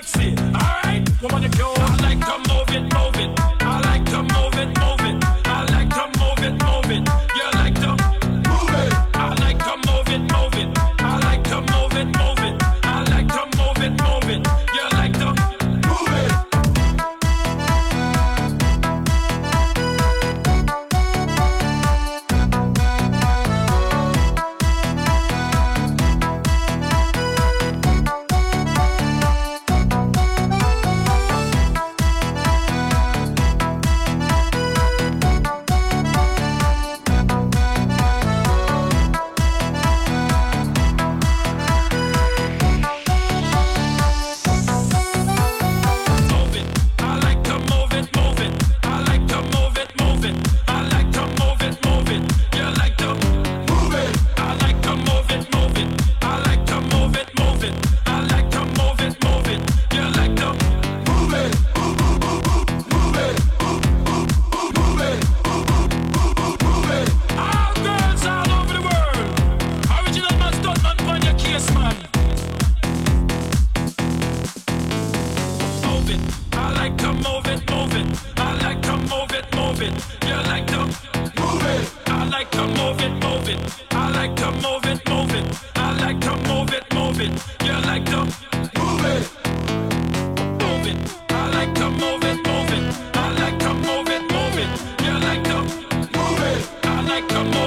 action. All right. like to move it. Move it. I like to move it, move it. I like to move it, move it. Like to move it. I like to move it.